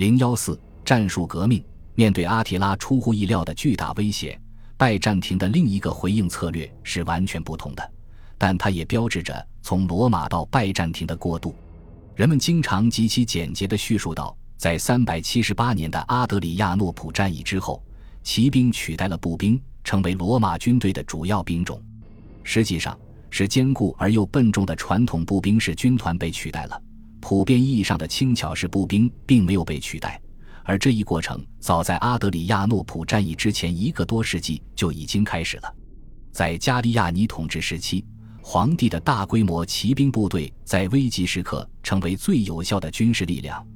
零幺四战术革命。面对阿提拉出乎意料的巨大威胁，拜占庭的另一个回应策略是完全不同的，但它也标志着从罗马到拜占庭的过渡。人们经常极其简洁地叙述道，在三百七十八年的阿德里亚诺普战役之后，骑兵取代了步兵，成为罗马军队的主要兵种。实际上，是坚固而又笨重的传统步兵式军团被取代了，普遍意义上的轻巧式步兵并没有被取代。而这一过程早在阿德里亚诺普战役之前一个多世纪就已经开始了。在加利亚尼统治时期，皇帝的大规模骑兵部队在危急时刻成为最有效的军事力量，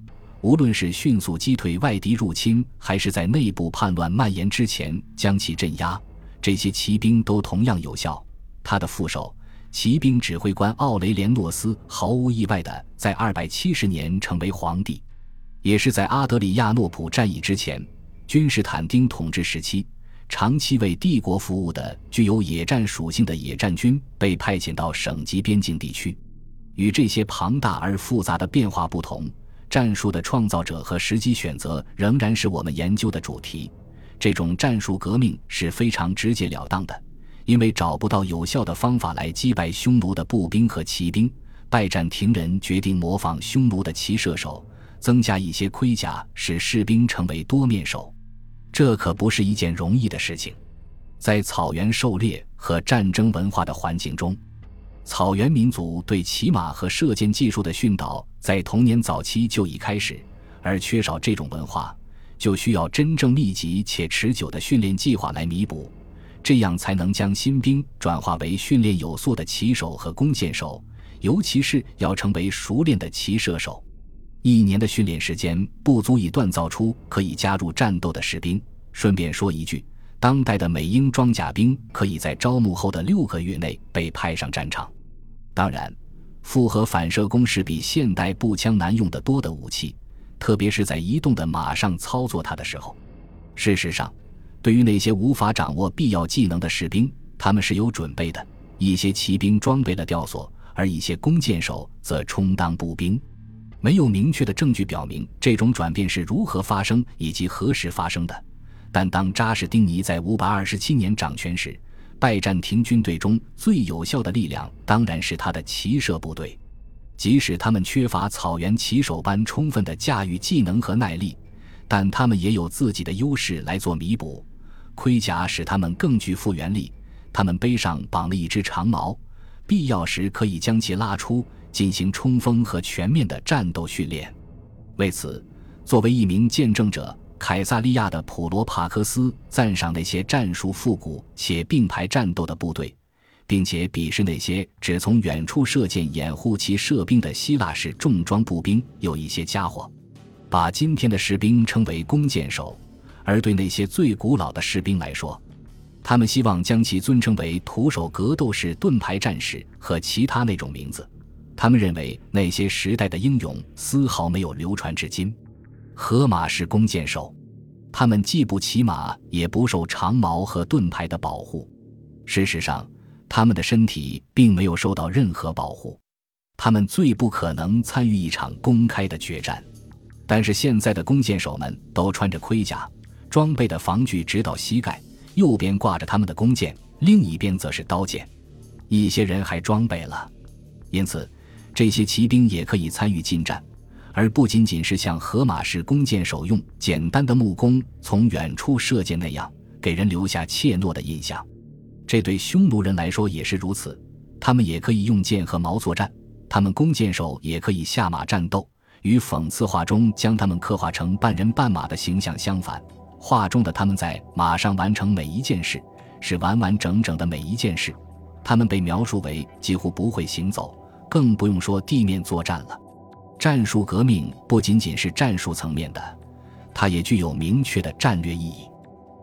无论是迅速击退外敌入侵，还是在内部叛乱蔓延之前将其镇压，这些骑兵都同样有效。他的副手、骑兵指挥官奥雷连诺斯毫无意外地在270年成为皇帝。也是在阿德里亚诺普战役之前，君士坦丁统治时期，长期为帝国服务的具有野战属性的野战军被派遣到省级边境地区。与这些庞大而复杂的变化不同，战术的创造者和时机选择仍然是我们研究的主题。这种战术革命是非常直截了当的，因为找不到有效的方法来击败匈奴的步兵和骑兵，拜占庭人决定模仿匈奴的骑射手。增加一些盔甲，使士兵成为多面手，这可不是一件容易的事情。在草原狩猎和战争文化的环境中，草原民族对骑马和射箭技术的训导在童年早期就已开始，而缺少这种文化，就需要真正密集且持久的训练计划来弥补，这样才能将新兵转化为训练有素的骑手和弓箭手，尤其是要成为熟练的骑射手。一年的训练时间不足以锻造出可以加入战斗的士兵。顺便说一句，当代的美英装甲兵可以在招募后的六个月内被派上战场。当然，复合反射弓是比现代步枪难用得多的武器，特别是在移动的马上操作它的时候。事实上，对于那些无法掌握必要技能的士兵，他们是有准备的。一些骑兵装备了吊索，而一些弓箭手则充当步兵。没有明确的证据表明这种转变是如何发生以及何时发生的，但当扎什丁尼在五百二十七年掌权时，拜占庭军队中最有效的力量当然是他的骑射部队。即使他们缺乏草原骑手般充分的驾驭技能和耐力，但他们也有自己的优势来做弥补。盔甲使他们更具复原力，他们背上绑了一只长矛，必要时可以将其拉出。进行冲锋和全面的战斗训练。为此，作为一名见证者，凯撒利亚的普罗帕克斯赞赏那些战术复古且并排战斗的部队，并且鄙视那些只从远处射箭掩护其射兵的希腊式重装步兵。有一些家伙把今天的士兵称为弓箭手，而对那些最古老的士兵来说，他们希望将其尊称为徒手格斗士、盾牌战士和其他那种名字。他们认为那些时代的英勇丝毫没有流传至今。河马是弓箭手，他们既不骑马，也不受长矛和盾牌的保护。事实上，他们的身体并没有受到任何保护。他们最不可能参与一场公开的决战。但是现在的弓箭手们都穿着盔甲，装备的防具直到膝盖，右边挂着他们的弓箭，另一边则是刀剑。一些人还装备了，因此。这些骑兵也可以参与近战，而不仅仅是像荷马式弓箭手用简单的木弓从远处射箭那样，给人留下怯懦的印象。这对匈奴人来说也是如此，他们也可以用剑和矛作战，他们弓箭手也可以下马战斗。与讽刺画中将他们刻画成半人半马的形象相反，画中的他们在马上完成每一件事，是完完整整的每一件事。他们被描述为几乎不会行走。更不用说地面作战了。战术革命不仅仅是战术层面的，它也具有明确的战略意义。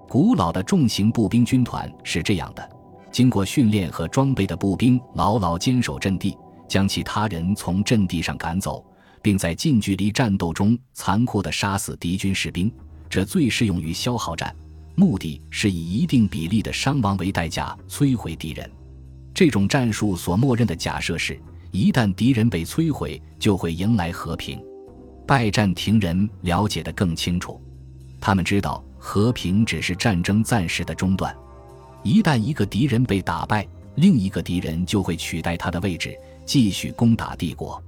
古老的重型步兵军团是这样的：经过训练和装备的步兵牢牢坚守阵地，将其他人从阵地上赶走，并在近距离战斗中残酷地杀死敌军士兵。这最适用于消耗战，目的是以一定比例的伤亡为代价摧毁敌人。这种战术所默认的假设是。一旦敌人被摧毁，就会迎来和平。拜占庭人了解得更清楚，他们知道和平只是战争暂时的中断，一旦一个敌人被打败，另一个敌人就会取代他的位置，继续攻打帝国。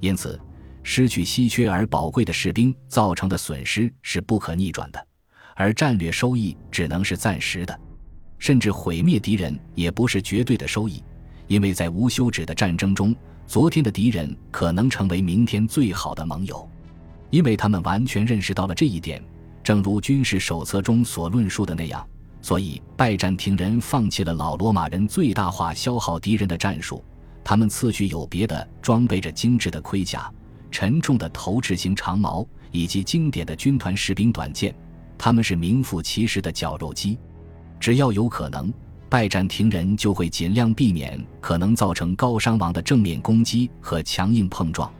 因此，失去稀缺而宝贵的士兵造成的损失是不可逆转的，而战略收益只能是暂时的，甚至毁灭敌人也不是绝对的收益，因为在无休止的战争中，昨天的敌人可能成为明天最好的盟友。因为他们完全认识到了这一点，正如军事手册中所论述的那样，所以拜占庭人放弃了老罗马人最大化消耗敌人的战术，他们次序有别的装备着精致的盔甲、沉重的投掷型长矛以及经典的军团士兵短剑，他们是名副其实的绞肉机。只要有可能，拜占庭人就会尽量避免可能造成高伤亡的正面攻击和强硬碰撞。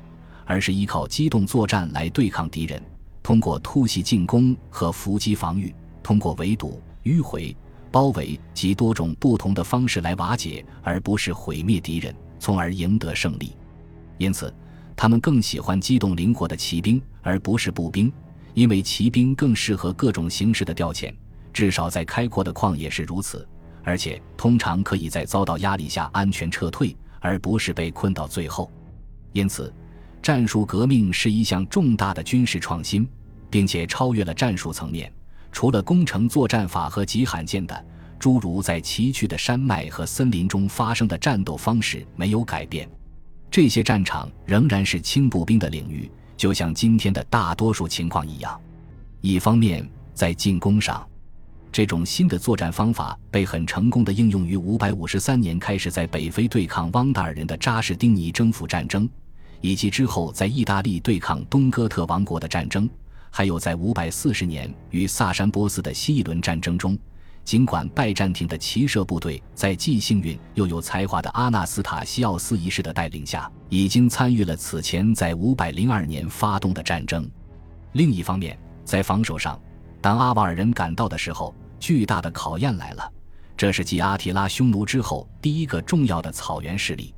而是依靠机动作战来对抗敌人，通过突袭进攻和伏击防御，通过围堵、迂回、包围及多种不同的方式来瓦解，而不是毁灭敌人，从而赢得胜利。因此，他们更喜欢机动灵活的骑兵，而不是步兵，因为骑兵更适合各种形式的调遣，至少在开阔的旷野是如此，而且通常可以在遭到压力下安全撤退，而不是被困到最后。因此。战术革命是一项重大的军事创新，并且超越了战术层面。除了攻城作战法和极罕见的诸如在崎岖的山脉和森林中发生的战斗方式没有改变，这些战场仍然是轻步兵的领域，就像今天的大多数情况一样。一方面，在进攻上，这种新的作战方法被很成功的应用于553年开始在北非对抗汪达尔人的扎什丁尼征服战争。以及之后在意大利对抗东哥特王国的战争，还有在五百四十年与萨珊波斯的新一轮战争中，尽管拜占庭的骑射部队在既幸运又有才华的阿纳斯塔西奥斯一世的带领下，已经参与了此前在五百零二年发动的战争。另一方面，在防守上，当阿瓦尔人赶到的时候，巨大的考验来了。这是继阿提拉匈奴之后第一个重要的草原势力。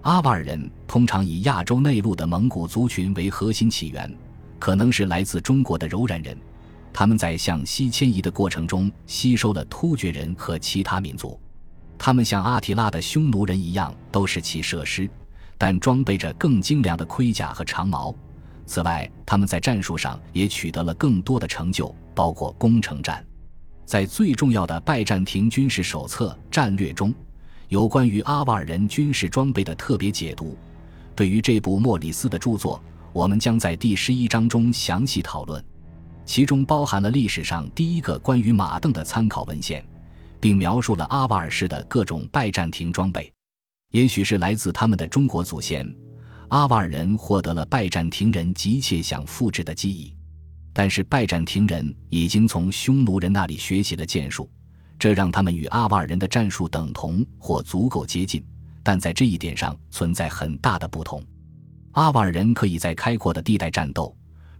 阿瓦尔人通常以亚洲内陆的蒙古族群为核心起源，可能是来自中国的柔然人。他们在向西迁移的过程中吸收了突厥人和其他民族。他们像阿提拉的匈奴人一样，都是骑射师，但装备着更精良的盔甲和长矛。此外，他们在战术上也取得了更多的成就，包括攻城战。在最重要的拜占庭军事手册战略中。有关于阿瓦尔人军事装备的特别解读，对于这部莫里斯的著作，我们将在第十一章中详细讨论。其中包含了历史上第一个关于马镫的参考文献，并描述了阿瓦尔式的各种拜占庭装备。也许是来自他们的中国祖先，阿瓦尔人获得了拜占庭人急切想复制的记忆，但是拜占庭人已经从匈奴人那里学习了剑术。这让他们与阿瓦尔人的战术等同或足够接近，但在这一点上存在很大的不同。阿瓦尔人可以在开阔的地带战斗，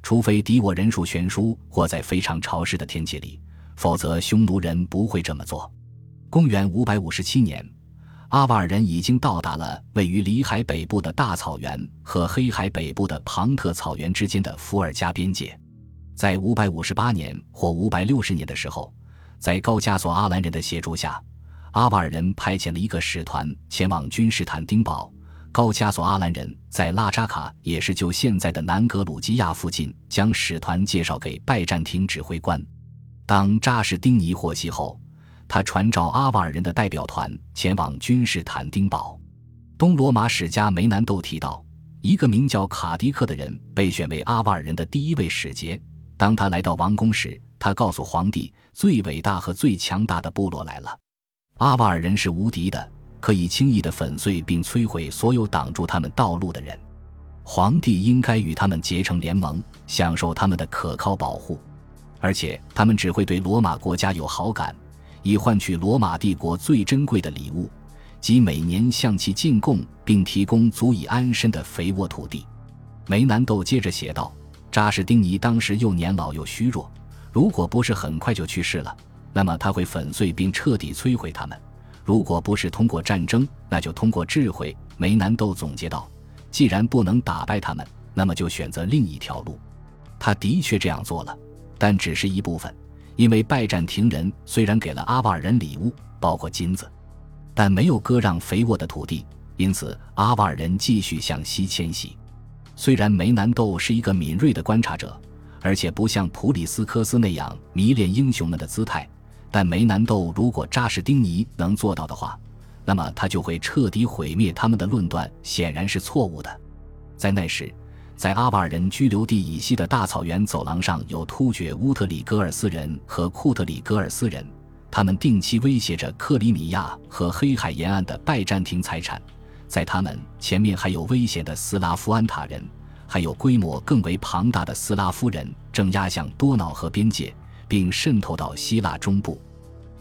除非敌我人数悬殊或在非常潮湿的天气里，否则匈奴人不会这么做。公元五百五十七年，阿瓦尔人已经到达了位于里海北部的大草原和黑海北部的庞特草原之间的伏尔加边界。在五百五十八年或五百六十年的时候。在高加索阿兰人的协助下，阿瓦尔人派遣了一个使团前往君士坦丁堡。高加索阿兰人在拉扎卡，也是就现在的南格鲁吉亚附近，将使团介绍给拜占庭指挥官。当扎什丁尼获悉后，他传召阿瓦尔人的代表团前往君士坦丁堡。东罗马史家梅南都提到，一个名叫卡迪克的人被选为阿瓦尔人的第一位使节。当他来到王宫时，他告诉皇帝，最伟大和最强大的部落来了。阿瓦尔人是无敌的，可以轻易的粉碎并摧毁所有挡住他们道路的人。皇帝应该与他们结成联盟，享受他们的可靠保护，而且他们只会对罗马国家有好感，以换取罗马帝国最珍贵的礼物，即每年向其进贡并提供足以安身的肥沃土地。梅南豆接着写道：“扎什丁尼当时又年老又虚弱。”如果不是很快就去世了，那么他会粉碎并彻底摧毁他们；如果不是通过战争，那就通过智慧。梅南豆总结道：“既然不能打败他们，那么就选择另一条路。他的确这样做了，但只是一部分，因为拜占庭人虽然给了阿瓦尔人礼物，包括金子，但没有割让肥沃的土地，因此阿瓦尔人继续向西迁徙。虽然梅南豆是一个敏锐的观察者，而且不像普里斯科斯那样迷恋英雄们的姿态，但梅南窦如果扎什丁尼能做到的话，那么他就会彻底毁灭他们的论断，显然是错误的。在那时，在阿瓦尔人居留地以西的大草原走廊上有突厥乌特里戈尔斯人和库特里戈尔斯人，他们定期威胁着克里米亚和黑海沿岸的拜占庭财产。在他们前面还有危险的斯拉夫安塔人，还有规模更为庞大的斯拉夫人正压向多瑙河边界，并渗透到希腊中部。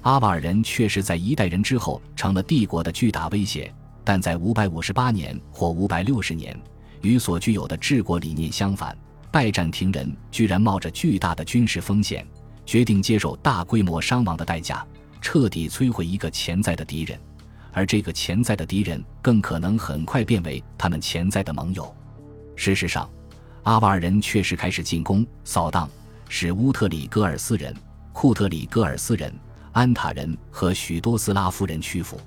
阿瓦尔人确实在一代人之后成了帝国的巨大威胁，但在558年或560年，与所具有的治国理念相反，拜占庭人居然冒着巨大的军事风险，决定接受大规模伤亡的代价，彻底摧毁一个潜在的敌人。而这个潜在的敌人更可能很快变为他们潜在的盟友。事实上，阿瓦尔人确实开始进攻、扫荡，使乌特里戈尔斯人、库特里戈尔斯人、安塔人和许多斯拉夫人屈服。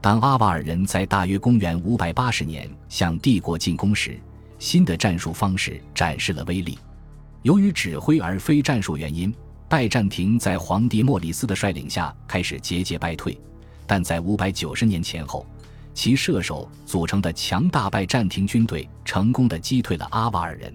当阿瓦尔人在大约公元580年向帝国进攻时，新的战术方式展示了威力。由于指挥而非战术原因，拜占庭在皇帝莫里斯的率领下开始节节败退。但在五百九十年前后，其射手组成的强大拜占庭军队成功的击退了阿瓦尔人。